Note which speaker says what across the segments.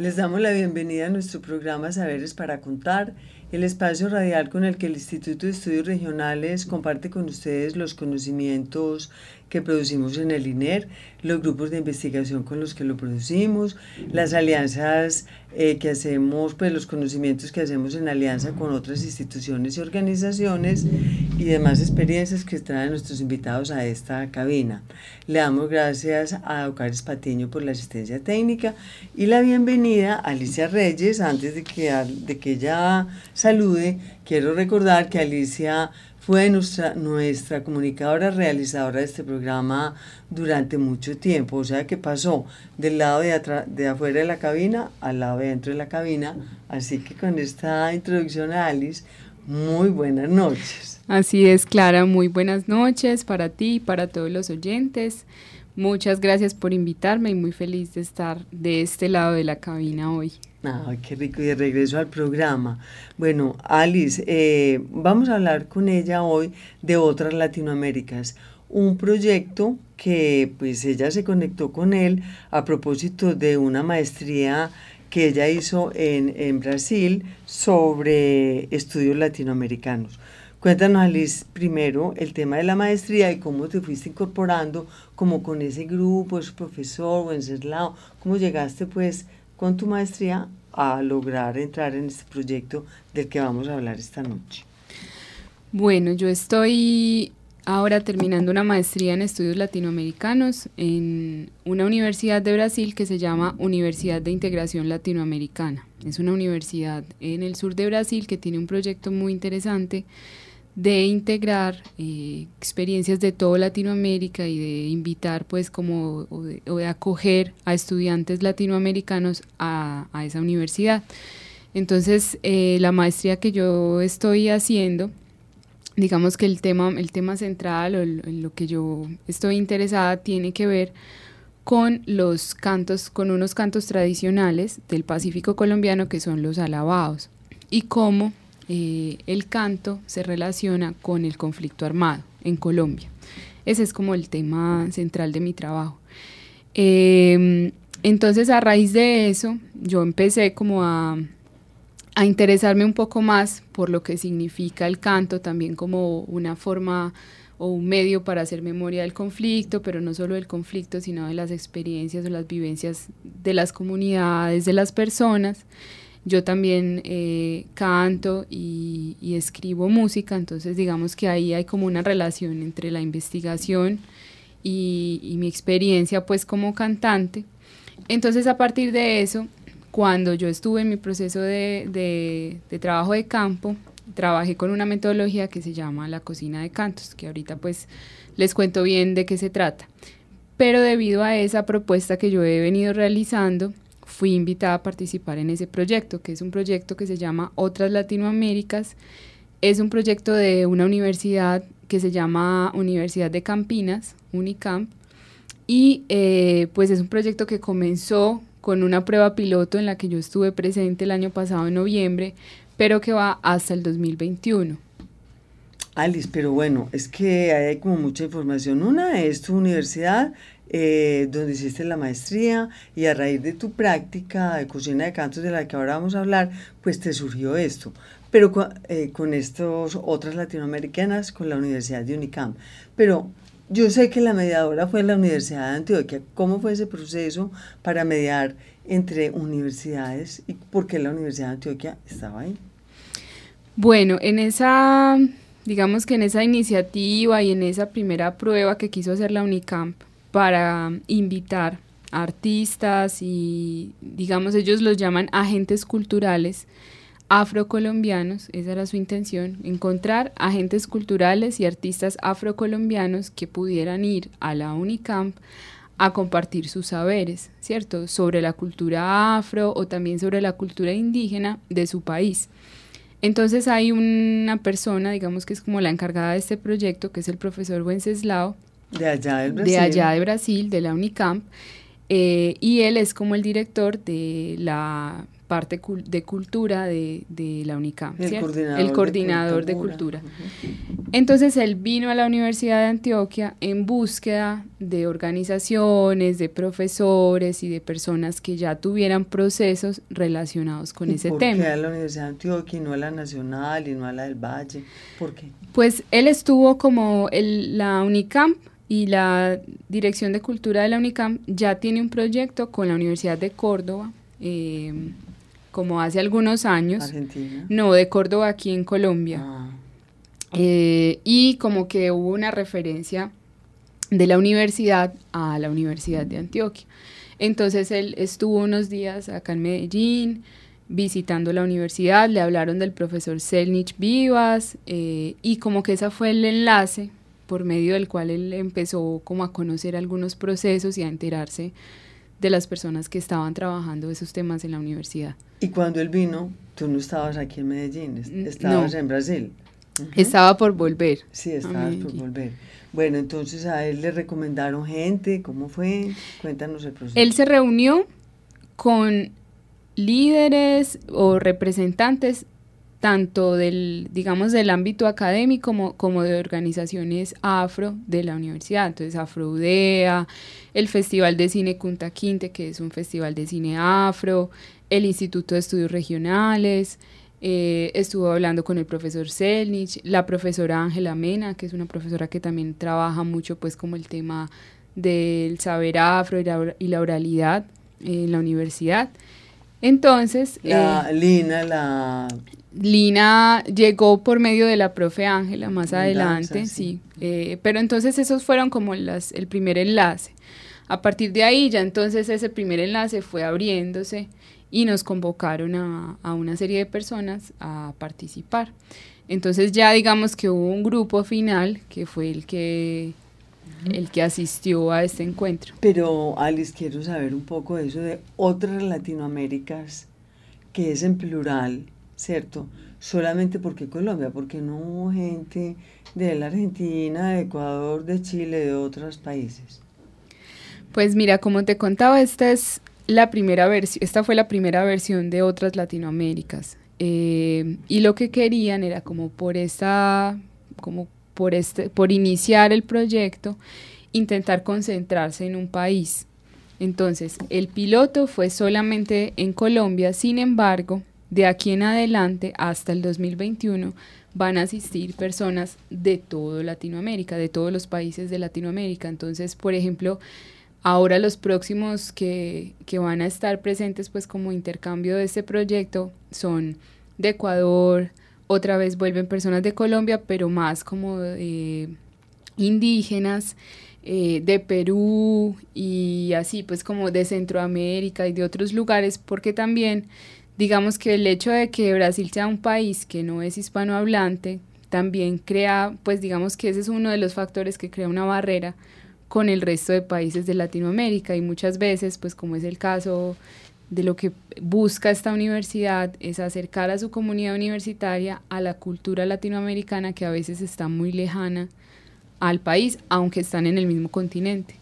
Speaker 1: Les damos la bienvenida a nuestro programa Saberes para Contar, el espacio radial con el que el Instituto de Estudios Regionales comparte con ustedes los conocimientos que producimos en el INER, los grupos de investigación con los que lo producimos, las alianzas eh, que hacemos, pues los conocimientos que hacemos en alianza con otras instituciones y organizaciones y demás experiencias que traen nuestros invitados a esta cabina. Le damos gracias a Ocares Patiño por la asistencia técnica y la bienvenida a Alicia Reyes. Antes de que, de que ella salude, quiero recordar que Alicia fue nuestra, comunicadora realizadora de este programa durante mucho tiempo, o sea que pasó del lado de, de afuera de la cabina al lado de dentro de la cabina, así que con esta introducción a Alice, muy buenas noches.
Speaker 2: Así es, Clara, muy buenas noches para ti y para todos los oyentes. Muchas gracias por invitarme y muy feliz de estar de este lado de la cabina hoy.
Speaker 1: Ay, qué rico. Y de regreso al programa. Bueno, Alice, eh, vamos a hablar con ella hoy de otras Latinoaméricas. Un proyecto que pues ella se conectó con él a propósito de una maestría que ella hizo en, en Brasil sobre estudios latinoamericanos. Cuéntanos, Alice, primero el tema de la maestría y cómo te fuiste incorporando, como con ese grupo, ese profesor, Wenceslao, cómo llegaste pues con tu maestría a lograr entrar en este proyecto del que vamos a hablar esta noche?
Speaker 2: Bueno, yo estoy ahora terminando una maestría en estudios latinoamericanos en una universidad de Brasil que se llama Universidad de Integración Latinoamericana. Es una universidad en el sur de Brasil que tiene un proyecto muy interesante de integrar eh, experiencias de toda Latinoamérica y de invitar pues como o de, acoger a estudiantes latinoamericanos a, esa universidad. Entonces eh, la maestría que yo estoy haciendo, digamos que el tema, el tema central o en lo que yo estoy interesada tiene que ver con los cantos, con unos cantos tradicionales del Pacífico colombiano que son los alabados y cómo eh, el canto se relaciona con el conflicto armado en Colombia. Ese es como el tema central de mi trabajo. Em, entonces, a raíz de eso, yo empecé como a, a interesarme un poco más por lo que significa el canto, también como una forma o un medio para hacer memoria del conflicto, pero no solo del conflicto, sino de las experiencias o las vivencias de las comunidades, de las personas. Yo también eh, canto y, escribo música, entonces digamos que ahí hay como una relación entre la investigación y, mi experiencia pues como cantante. Entonces a partir de eso, cuando yo estuve en mi proceso de, de trabajo de campo, trabajé con una metodología que se llama la cocina de cantos, que ahorita pues les cuento bien de qué se trata. Pero debido a esa propuesta que yo he venido realizando, fui invitada a participar en ese proyecto, que es un proyecto que se llama Otras Latinoaméricas. Es un proyecto de una universidad que se llama Universidad de Campinas, Unicamp, y eh, pues es un proyecto que comenzó con una prueba piloto en la que yo estuve presente el año pasado en noviembre, pero que va hasta el 2021.
Speaker 1: Alice, pero bueno, es que hay como mucha información. Una es tu universidad, eh, donde hiciste la maestría y a raíz de tu práctica de cocina de cantos de la que ahora vamos a hablar, pues te surgió esto. Pero eh, con estas otras latinoamericanas, con la Universidad de Unicamp. Pero yo sé que la mediadora fue la Universidad de Antioquia. ¿Cómo fue ese proceso para mediar entre universidades y por qué la Universidad de Antioquia estaba ahí?
Speaker 2: Bueno, en esa, digamos que en esa iniciativa y en esa primera prueba que quiso hacer la Unicamp, para invitar artistas y digamos ellos los llaman agentes culturales afrocolombianos, esa era su intención, encontrar agentes culturales y artistas afrocolombianos que pudieran ir a la Unicamp a compartir sus saberes, ¿cierto? Sobre la cultura afro o también sobre la cultura indígena de su país. Entonces hay una persona, digamos que es como la encargada de este proyecto, que es el profesor Wenceslao.
Speaker 1: De allá de Brasil.
Speaker 2: De allá de Brasil, de la Unicamp. Eh, y él es como el director de la parte de cultura de, la UNICAM, el coordinador, de cultura. Entonces él vino a la Universidad de Antioquia en búsqueda de organizaciones, de profesores y de personas que ya tuvieran procesos relacionados con ese tema. ¿Por
Speaker 1: qué a la Universidad de Antioquia y no a la Nacional y no a la del Valle? ¿Por qué?
Speaker 2: Pues él estuvo como el, la UNICAM y la Dirección de Cultura de la UNICAM ya tiene un proyecto con la Universidad de Córdoba. Eh, como hace algunos años.
Speaker 1: Argentina.
Speaker 2: No, de Córdoba aquí en Colombia. Ah. Eh, y como que hubo una referencia de la universidad a la Universidad de Antioquia. Entonces él estuvo unos días acá en Medellín visitando la universidad, le hablaron del profesor Selnich Vivas eh, y como que ese fue el enlace por medio del cual él empezó como a conocer algunos procesos y a enterarse de las personas que estaban trabajando esos temas en la universidad.
Speaker 1: Y cuando él vino, tú no estabas aquí en Medellín, estabas en Brasil.
Speaker 2: Estaba por volver.
Speaker 1: Sí, estabas por volver. Bueno, entonces a él le recomendaron gente, ¿cómo fue? Cuéntanos el proceso.
Speaker 2: Él se reunió con líderes o representantes tanto del, digamos, del ámbito académico como, como de organizaciones afro de la universidad. Entonces, Afroudea, el Festival de Cine Kunta Quinte, que es un festival de cine afro, el Instituto de Estudios Regionales, eh, estuvo hablando con el profesor Selnich, la profesora Ángela Mena, que es una profesora que también trabaja mucho pues como el tema del saber afro y la, oralidad en la universidad. Entonces...
Speaker 1: La eh, Lina, la...
Speaker 2: Lina llegó por medio de la profe Ángela más adelante, sí. Eh, pero entonces esos fueron como las, el primer enlace. A partir de ahí ya entonces ese primer enlace fue abriéndose y nos convocaron a, a una serie de personas a participar. Entonces ya digamos que hubo un grupo final que fue el que el que asistió a este encuentro.
Speaker 1: Pero Alice, quiero saber un poco de eso de otras Latinoaméricas, que es en plural, ¿cierto? Solamente porque Colombia, porque no hubo gente de la Argentina, de Ecuador, de Chile, de otros países.
Speaker 2: Pues mira, como te contaba, esta es la primera versión, esta fue la primera versión de otras Latinoaméricas. Eh, y lo que querían era como por esta, como por este, por iniciar el proyecto, intentar concentrarse en un país. Entonces, el piloto fue solamente en Colombia, sin embargo, de aquí en adelante hasta el 2021 van a asistir personas de todo Latinoamérica, de todos los países de Latinoamérica. Entonces, por ejemplo, ahora los próximos que, que van a estar presentes pues como intercambio de este proyecto son de Ecuador, otra vez vuelven personas de Colombia, pero más como indígenas, eh, de Perú y así, pues como de Centroamérica y de otros lugares, porque también digamos que el hecho de que Brasil sea un país que no es hispanohablante, también crea, pues digamos que ese es uno de los factores que crea una barrera con el resto de países de Latinoamérica y muchas veces, pues como es el caso de lo que busca esta universidad es acercar a su comunidad universitaria a la cultura latinoamericana que a veces está muy lejana al país, aunque están en el mismo continente.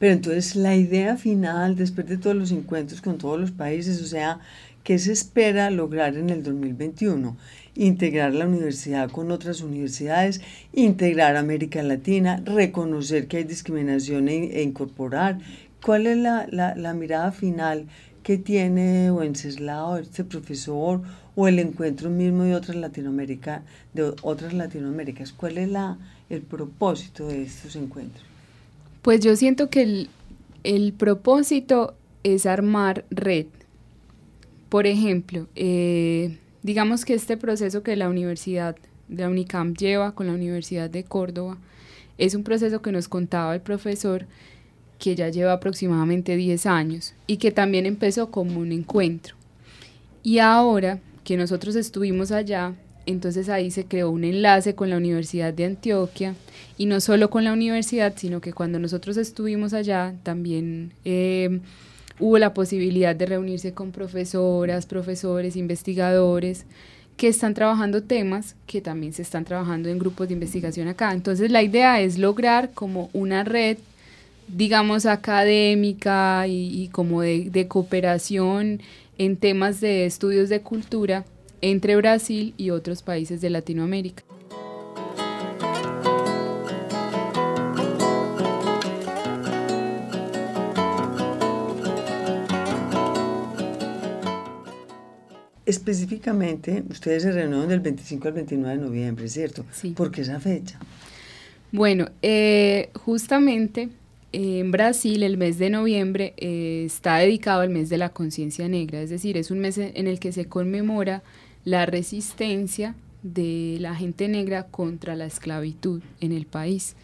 Speaker 1: Pero entonces la idea final, después de todos los encuentros con todos los países, o sea, ¿qué se espera lograr en el 2021? integrar la universidad con otras universidades, integrar América Latina, reconocer que hay discriminación e, e incorporar. ¿Cuál es la, la, mirada final que tiene Wenceslao, este profesor, o el encuentro mismo de otras, Latinoamérica, de otras Latinoaméricas? ¿Cuál es la, el propósito de estos encuentros?
Speaker 2: Pues yo siento que el, el propósito es armar red. Por ejemplo, eh, Digamos que este proceso que la universidad de la UNICAM lleva con la Universidad de Córdoba es un proceso que nos contaba el profesor que ya lleva aproximadamente 10 años y que también empezó como un encuentro. Y ahora que nosotros estuvimos allá, entonces ahí se creó un enlace con la Universidad de Antioquia y no solo con la universidad, sino que cuando nosotros estuvimos allá también eh, hubo la posibilidad de reunirse con profesoras, profesores, investigadores que están trabajando temas que también se están trabajando en grupos de investigación acá. Entonces la idea es lograr como una red digamos, académica y, como de, cooperación en temas de estudios de cultura entre Brasil y otros países de Latinoamérica.
Speaker 1: Específicamente, ustedes se reunieron del 25 al 29 de noviembre, ¿cierto?
Speaker 2: Sí.
Speaker 1: ¿Por qué esa fecha?
Speaker 2: Bueno, eh, justamente en Brasil el mes de noviembre eh, está dedicado al mes de la conciencia negra, es decir, es un mes en el que se conmemora la resistencia de la gente negra contra la esclavitud en el país.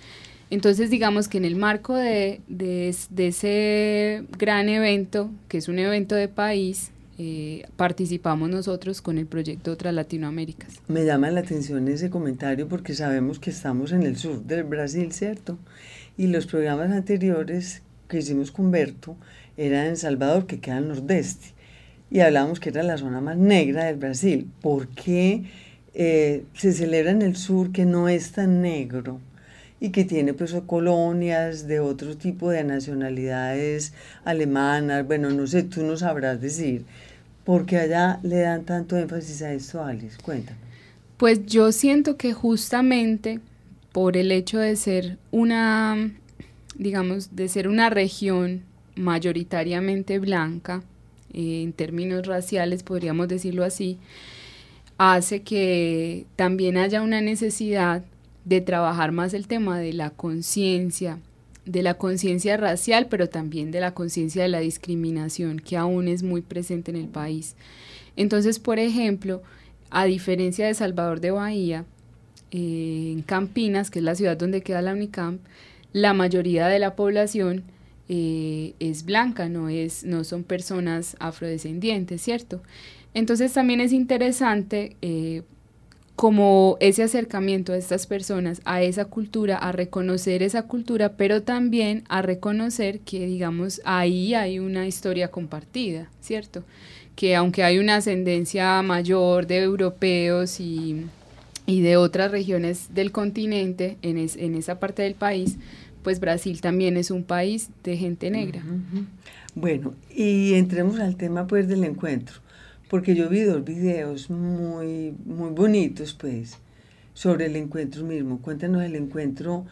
Speaker 2: Entonces, digamos que en el marco de, de, ese gran evento, que es un evento de país, eh, participamos nosotros con el proyecto Otras Latinoaméricas.
Speaker 1: Me llama la atención ese comentario porque sabemos que estamos en el sur del Brasil, ¿cierto? Y los programas anteriores que hicimos con Berto eran en Salvador, que queda al nordeste. Y hablábamos que era la zona más negra del Brasil. ¿Por qué eh, se celebra en el sur que no es tan negro? y que tiene pues colonias de otro tipo de nacionalidades alemanas, bueno, no sé, tú no sabrás decir, ¿por qué allá le dan tanto énfasis a esto, Alice? Cuéntame.
Speaker 2: Pues yo siento que justamente por el hecho de ser una, digamos, de ser una región mayoritariamente blanca, eh, en términos raciales podríamos decirlo así, hace que también haya una necesidad de trabajar más el tema de la conciencia, de la conciencia racial, pero también de la conciencia de la discriminación, que aún es muy presente en el país. Entonces, por ejemplo, a diferencia de Salvador de Bahía, eh, en Campinas, que es la ciudad donde queda la UNICAMP, la mayoría de la población eh, es blanca, no, es, no son personas afrodescendientes, ¿cierto? Entonces también es interesante eh, como ese acercamiento de estas personas a esa cultura, a reconocer esa cultura, pero también a reconocer que, digamos, ahí hay una historia compartida, ¿cierto? Que aunque hay una ascendencia mayor de europeos y y de otras regiones del continente en, en esa parte del país, pues Brasil también es un país de gente negra.
Speaker 1: Bueno, y entremos al tema pues del encuentro, porque yo vi dos videos muy, muy bonitos pues sobre el encuentro mismo. Cuéntanos, el encuentro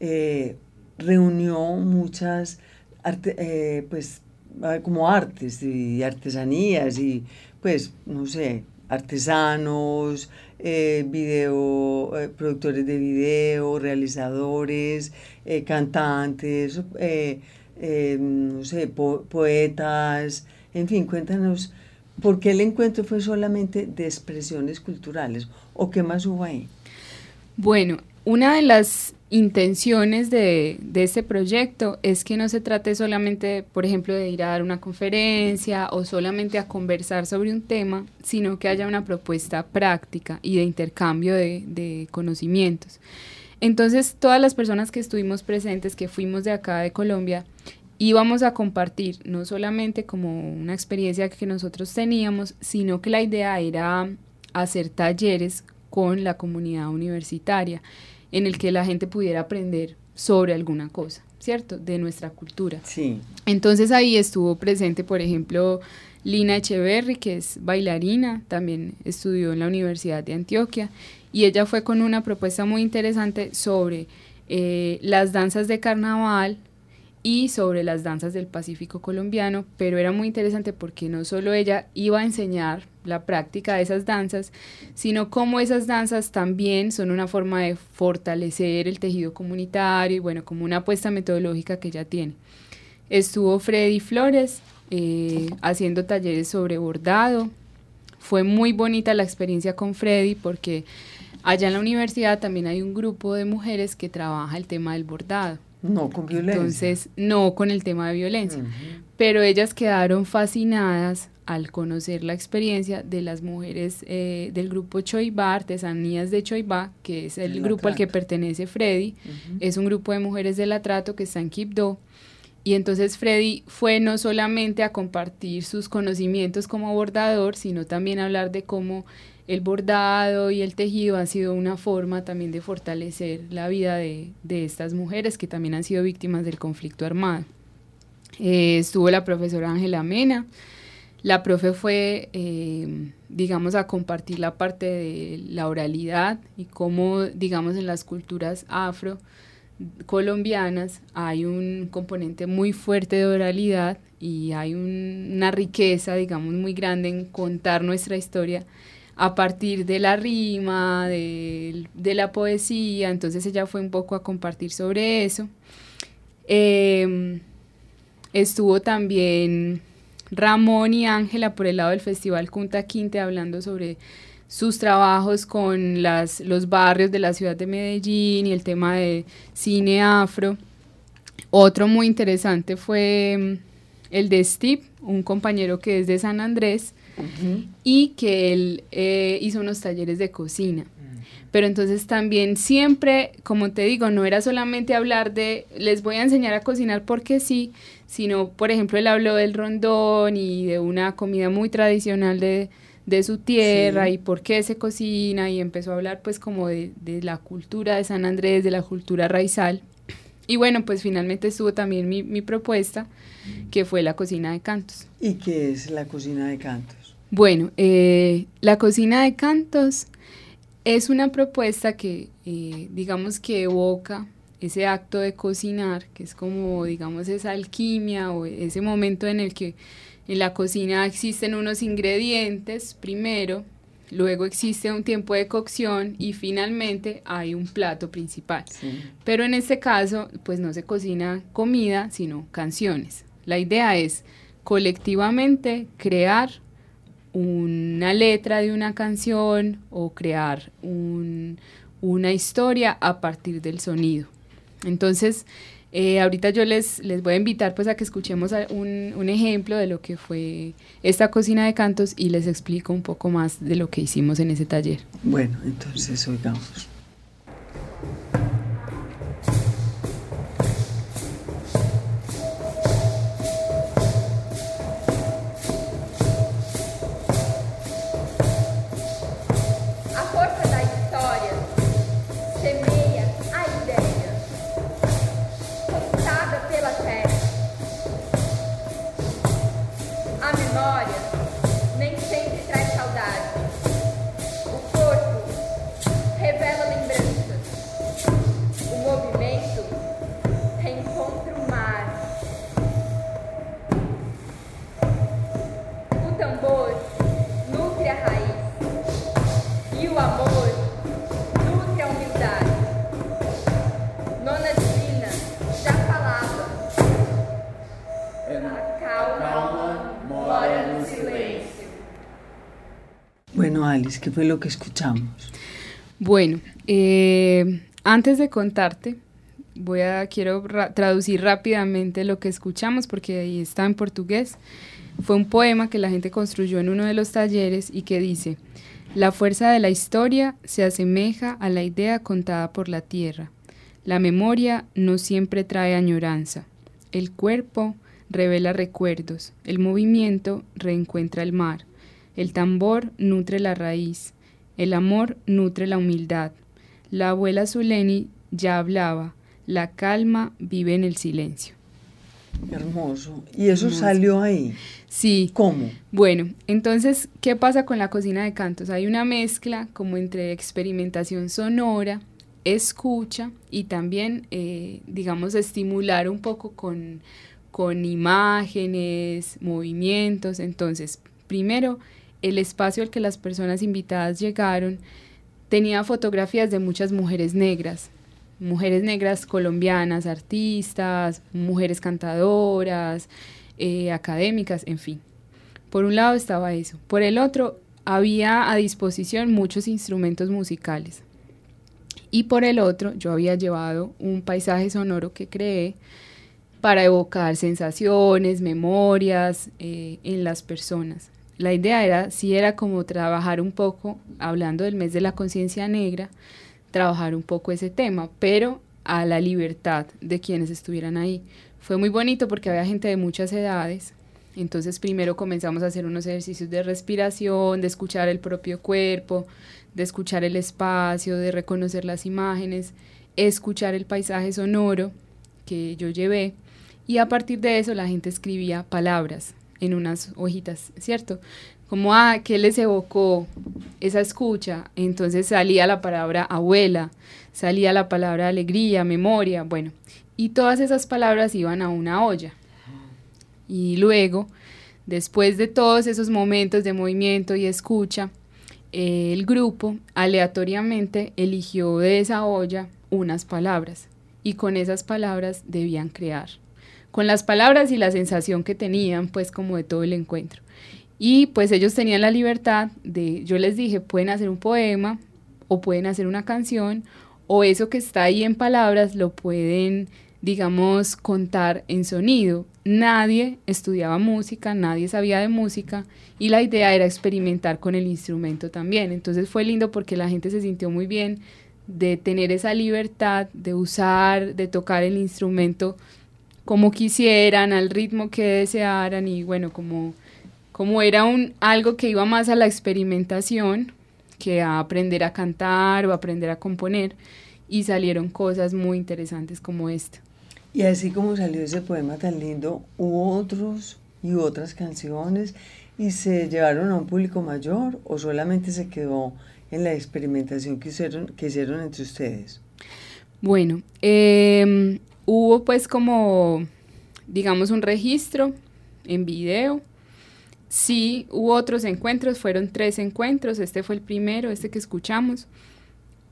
Speaker 1: eh, reunió muchas eh, pues como artes y artesanías y pues no sé, artesanos, eh, video, productores de video, realizadores, cantantes, no sé, poetas, en fin, cuéntanos por qué el encuentro fue solamente de expresiones culturales o qué más hubo ahí.
Speaker 2: Bueno, una de las intenciones de, de, este proyecto es que no se trate solamente, por ejemplo, de ir a dar una conferencia o solamente a conversar sobre un tema, sino que haya una propuesta práctica y de intercambio de, de conocimientos. Entonces, todas las personas que estuvimos presentes, que fuimos de acá de Colombia, íbamos a compartir no solamente como una experiencia que nosotros teníamos, sino que la idea era hacer talleres con la comunidad universitaria en el que la gente pudiera aprender sobre alguna cosa, ¿cierto? De nuestra cultura.
Speaker 1: Sí.
Speaker 2: Entonces ahí estuvo presente, por ejemplo, Lina Echeverry, que es bailarina, también estudió en la Universidad de Antioquia, y ella fue con una propuesta muy interesante sobre eh, las danzas de carnaval y sobre las danzas del Pacífico colombiano, pero era muy interesante porque no solo ella iba a enseñar la práctica de esas danzas, sino cómo esas danzas también son una forma de fortalecer el tejido comunitario y bueno, como una apuesta metodológica que ella tiene. Estuvo Freddy Flores eh, haciendo talleres sobre bordado. Fue muy bonita la experiencia con Freddy porque allá en la universidad también hay un grupo de mujeres que trabaja el tema del bordado.
Speaker 1: No con violencia.
Speaker 2: Entonces, no con el tema de violencia. Pero ellas quedaron fascinadas al conocer la experiencia de las mujeres eh, del grupo Choibá, Artesanías de Choibá, que es el, grupo al que pertenece Freddy. Es un grupo de mujeres del atrato que está en Quibdó. Y entonces Freddy fue no solamente a compartir sus conocimientos como bordador, sino también a hablar de cómo el bordado y el tejido han sido una forma también de fortalecer la vida de, estas mujeres que también han sido víctimas del conflicto armado. Eh, estuvo la profesora Ángela Mena. La profe fue, eh, digamos, a compartir la parte de la oralidad y cómo, digamos, en las culturas afro colombianas hay un componente muy fuerte de oralidad y hay una riqueza, digamos, muy grande en contar nuestra historia a partir de la rima, de, la poesía, entonces ella fue un poco a compartir sobre eso. Em, estuvo también Ramón y Ángela por el lado del Festival Cunta Quinte hablando sobre sus trabajos con las, los barrios de la ciudad de Medellín y el tema de cine afro. Otro muy interesante fue em, el de Steve, un compañero que es de San Andrés, y que él eh, hizo unos talleres de cocina. Pero entonces también siempre, como te digo, no era solamente hablar de, les voy a enseñar a cocinar porque sí, sino, por ejemplo, él habló del rondón y de una comida muy tradicional de, su tierra y por qué se cocina y empezó a hablar pues como de, de, la cultura de San Andrés, de la cultura raizal. Y bueno, pues finalmente estuvo también mi, mi propuesta, que fue la cocina de cantos.
Speaker 1: ¿Y qué es la cocina de cantos?
Speaker 2: Bueno, eh, la cocina de cantos es una propuesta que, eh, digamos que evoca ese acto de cocinar, que es como, digamos, esa alquimia o ese momento en el que en la cocina existen unos ingredientes primero, luego existe un tiempo de cocción y finalmente hay un plato principal. Pero en este caso, pues no se cocina comida, sino canciones. La idea es colectivamente crear una letra de una canción o crear una historia a partir del sonido. Entonces, eh, ahorita yo les, les voy a invitar pues a que escuchemos un, un, ejemplo de lo que fue esta cocina de cantos y les explico un poco más de lo que hicimos en ese taller.
Speaker 1: Bueno, entonces oigamos. ¿Qué fue lo que escuchamos?
Speaker 2: Bueno, eh, antes de contarte, voy a quiero traducir rápidamente lo que escuchamos porque ahí está en portugués. Fue un poema que la gente construyó en uno de los talleres y que dice, la fuerza de la historia se asemeja a la idea contada por la tierra. La memoria no siempre trae añoranza. El cuerpo revela recuerdos. El movimiento reencuentra el mar. El tambor nutre la raíz, el amor nutre la humildad. La abuela Zuleni ya hablaba, la calma vive en el silencio.
Speaker 1: Hermoso. ¿Y eso salió ahí?
Speaker 2: Sí.
Speaker 1: ¿Cómo?
Speaker 2: Bueno, entonces, ¿qué pasa con la cocina de cantos? Hay una mezcla como entre experimentación sonora, escucha y también, eh, digamos, estimular un poco con, con imágenes, movimientos. Entonces, primero, el espacio al que las personas invitadas llegaron tenía fotografías de muchas mujeres negras, mujeres negras colombianas, artistas, mujeres cantadoras, eh, académicas, en fin. Por un lado estaba eso. Por el otro, había a disposición muchos instrumentos musicales. Y por el otro, yo había llevado un paisaje sonoro que creé para evocar sensaciones, memorias eh, en las personas. La idea era, si era como trabajar un poco, hablando del mes de la conciencia negra, trabajar un poco ese tema, pero a la libertad de quienes estuvieran ahí. Fue muy bonito porque había gente de muchas edades, entonces primero comenzamos a hacer unos ejercicios de respiración, de escuchar el propio cuerpo, de escuchar el espacio, de reconocer las imágenes, escuchar el paisaje sonoro que yo llevé. Y a partir de eso la gente escribía palabras en unas hojitas, ¿cierto? Como, ah, ¿qué les evocó esa escucha? Entonces salía la palabra abuela, salía la palabra alegría, memoria, bueno, y todas esas palabras iban a una olla. Y luego, después de todos esos momentos de movimiento y escucha, el grupo aleatoriamente eligió de esa olla unas palabras y con esas palabras debían crear. Con las palabras y la sensación que tenían, pues como de todo el encuentro. Y pues ellos tenían la libertad de, yo les dije, pueden hacer un poema o pueden hacer una canción o eso que está ahí en palabras lo pueden digamos, contar en sonido. Nadie estudiaba música, nadie sabía de música y la idea era experimentar con el instrumento también. Entonces fue lindo porque la gente se sintió muy bien de tener esa libertad de usar, de tocar el instrumento como quisieran, al ritmo que desearan y bueno, como, como era un, algo que iba más a la experimentación que a aprender a cantar o aprender a componer y salieron cosas muy interesantes como esta.
Speaker 1: Y así como salió ese poema tan lindo, hubo otros y otras canciones y se llevaron a un público mayor o solamente se quedó en la experimentación que hicieron, que hicieron entre ustedes.
Speaker 2: Bueno, em, hubo pues como, digamos, un registro en video. Sí, hubo otros encuentros, fueron tres encuentros, este fue el primero, este que escuchamos.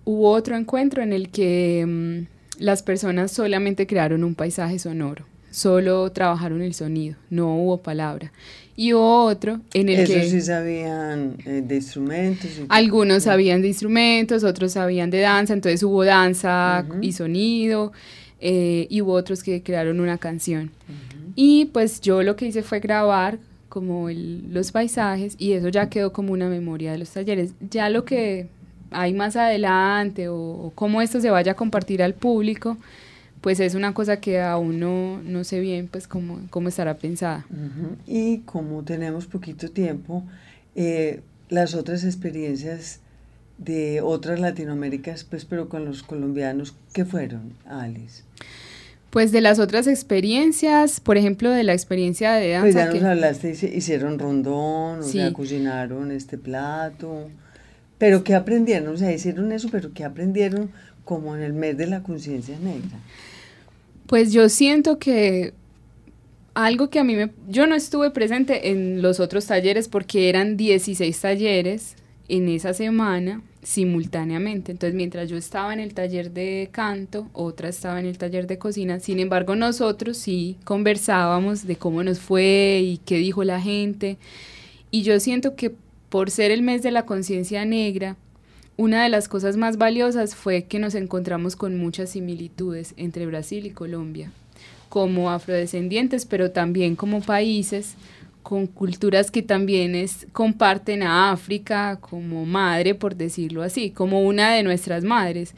Speaker 2: Hubo otro encuentro en el que... Em, las personas solamente crearon un paisaje sonoro, solo trabajaron el sonido, no hubo palabra. Y hubo otro en el que...
Speaker 1: sí sabían eh, de instrumentos.
Speaker 2: algunos sabían de instrumentos, otros sabían de danza, entonces hubo danza y sonido, eh, y hubo otros que crearon una canción. Y pues yo lo que hice fue grabar como los paisajes y eso ya quedó como una memoria de los talleres. Ya lo que hay más adelante o, cómo esto se vaya a compartir al público, pues es una cosa que aún no, no sé bien pues cómo, cómo estará pensada.
Speaker 1: Y como tenemos poquito tiempo, eh, las otras experiencias de otras Latinoaméricas, pues pero con los colombianos, ¿qué fueron, Alice?
Speaker 2: Pues de las otras experiencias, por ejemplo, de la experiencia de danza.
Speaker 1: Pues ya nos hablaste, hicieron rondón, o sea, cocinaron este plato. Pero ¿qué aprendieron? O sea, hicieron eso, pero ¿qué aprendieron como en el mes de la conciencia negra?
Speaker 2: Pues yo siento que algo que a mí me... Yo no estuve presente en los otros talleres porque eran 16 talleres en esa semana simultáneamente. Entonces, mientras yo estaba en el taller de canto, otra estaba en el taller de cocina. Sin embargo, nosotros sí conversábamos de cómo nos fue y qué dijo la gente. Y yo siento que por ser el mes de la conciencia negra, una de las cosas más valiosas fue que nos encontramos con muchas similitudes entre Brasil y Colombia, como afrodescendientes, pero también como países con culturas que también es, comparten a África como madre, por decirlo así, como una de nuestras madres.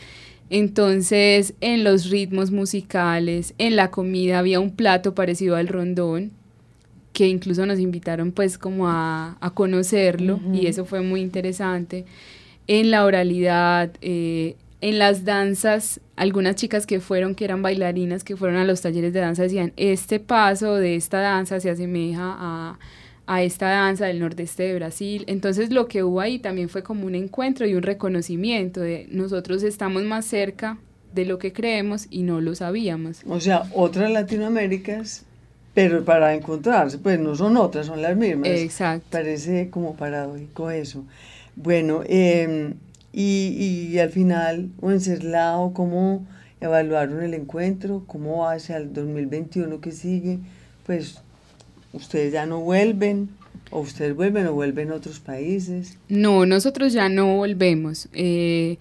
Speaker 2: Entonces, en los ritmos musicales, en la comida había un plato parecido al rondón, que incluso nos invitaron pues como a, conocerlo y eso fue muy interesante. En la oralidad, eh, en las danzas, algunas chicas que fueron, que eran bailarinas, que fueron a los talleres de danza, decían, este paso de esta danza se asemeja a, a esta danza del nordeste de Brasil. Entonces lo que hubo ahí también fue como un encuentro y un reconocimiento de nosotros estamos más cerca de lo que creemos y no lo sabíamos.
Speaker 1: O sea, otras Latinoaméricas pero para encontrarse, pues no son otras, son las mismas.
Speaker 2: Exacto.
Speaker 1: Parece como paradójico eso. Bueno, em, y, y, al final, Wenceslao, ¿cómo evaluaron el encuentro? ¿Cómo va hacia el 2021 que sigue? Pues ustedes ya no vuelven, o ustedes vuelven o vuelven a otros países.
Speaker 2: No, nosotros ya no volvemos. Eh,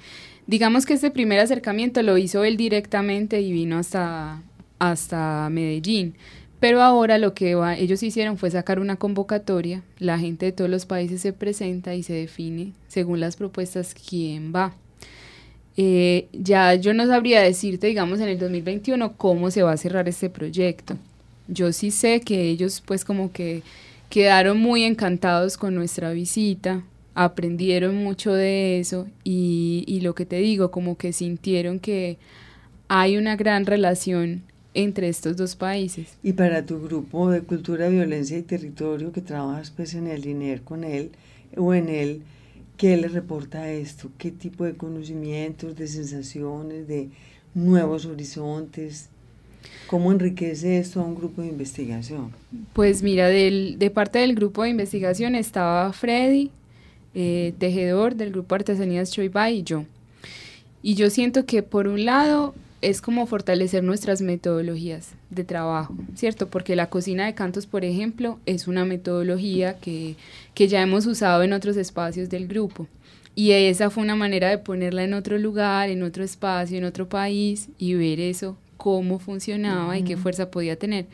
Speaker 2: digamos que este primer acercamiento lo hizo él directamente y vino hasta, hasta Medellín. Pero ahora lo que ellos hicieron fue sacar una convocatoria, la gente de todos los países se presenta y se define según las propuestas quién va. Eh, ya yo no sabría decirte, digamos, en el 2021 cómo se va a cerrar este proyecto. Yo sí sé que ellos pues como que quedaron muy encantados con nuestra visita, aprendieron mucho de eso y, y lo que te digo, como que sintieron que hay una gran relación entre estos dos países.
Speaker 1: Y para tu grupo de cultura, violencia y territorio que trabajas pues en el INER con él o en él, ¿qué le reporta esto? ¿Qué tipo de conocimientos, de sensaciones, de nuevos horizontes? ¿Cómo enriquece esto a un grupo de investigación?
Speaker 2: Pues mira, del, de parte del grupo de investigación estaba Freddy, eh, tejedor del grupo Artesanías Choibay y yo. Y yo siento que por un lado es como fortalecer nuestras metodologías de trabajo, ¿cierto? Porque la cocina de cantos, por ejemplo, es una metodología que, que ya hemos usado en otros espacios del grupo. Y esa fue una manera de ponerla en otro lugar, en otro espacio, en otro país y ver eso, cómo funcionaba y qué fuerza podía tener.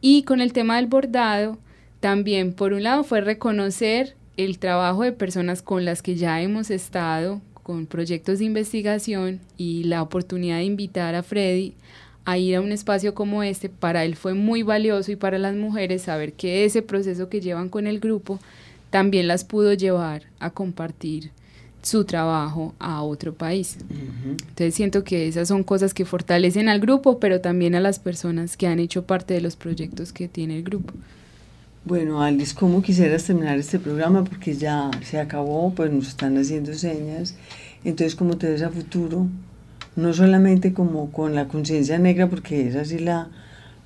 Speaker 2: Y con el tema del bordado, también por un lado fue reconocer el trabajo de personas con las que ya hemos estado con proyectos de investigación y la oportunidad de invitar a Freddy a ir a un espacio como este, para él fue muy valioso y para las mujeres saber que ese proceso que llevan con el grupo también las pudo llevar a compartir su trabajo a otro país. Entonces siento que esas son cosas que fortalecen al grupo, pero también a las personas que han hecho parte de los proyectos que tiene el grupo.
Speaker 1: Bueno, Alice, ¿cómo quisieras terminar este programa? Porque ya se acabó, pues nos están haciendo señas. Entonces, ¿cómo te ves a futuro? No solamente como con la conciencia negra, porque es así la,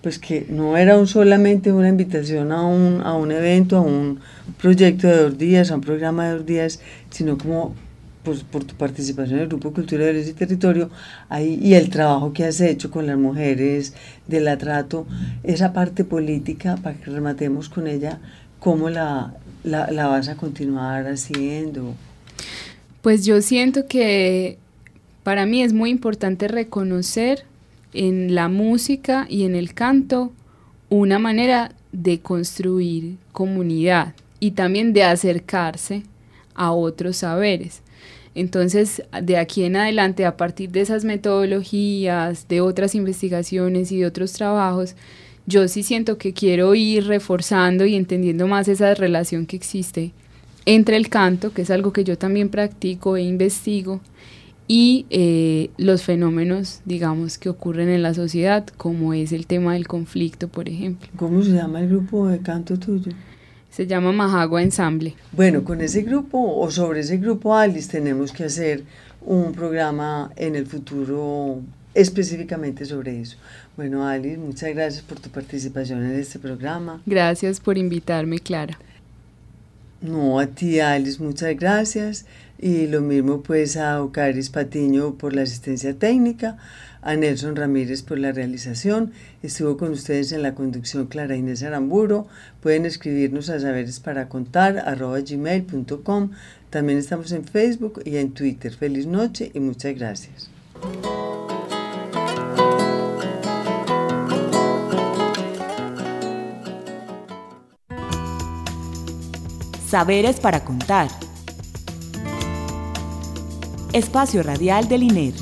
Speaker 1: pues que no era un, solamente una invitación a un, a un evento, a un proyecto de dos días, a un programa de dos días, sino como pues, por tu participación en el Grupo Cultura de y Territorio ahí, y el trabajo que has hecho con las mujeres de la trato, esa parte política, para que rematemos con ella, ¿cómo la, la vas a continuar haciendo?
Speaker 2: Pues yo siento que para mí es muy importante reconocer en la música y en el canto una manera de construir comunidad y también de acercarse a otros saberes. Entonces, de aquí en adelante, a partir de esas metodologías, de otras investigaciones y de otros trabajos, yo sí siento que quiero ir reforzando y entendiendo más esa relación que existe entre el canto, que es algo que yo también practico e investigo, y eh, los fenómenos, digamos, que ocurren en la sociedad, como es el tema del conflicto, por ejemplo.
Speaker 1: ¿Cómo se llama el grupo de canto tuyo?
Speaker 2: Se llama Majagua Ensamble.
Speaker 1: Bueno, con ese grupo o sobre ese grupo Alice tenemos que hacer un programa en el futuro específicamente sobre eso. Bueno, Alice, muchas gracias por tu participación en este programa.
Speaker 2: Gracias por invitarme, Clara.
Speaker 1: No, a ti, Alice, muchas gracias. Y lo mismo pues a Ocaris Patiño por la asistencia técnica, a Nelson Ramírez por la realización. Estuvo con ustedes en la conducción Clara Inés Aramburo. Pueden escribirnos a saberes. También estamos en Facebook y en Twitter. Feliz noche y muchas gracias.
Speaker 3: Saberes para contar. Espacio Radial del INER.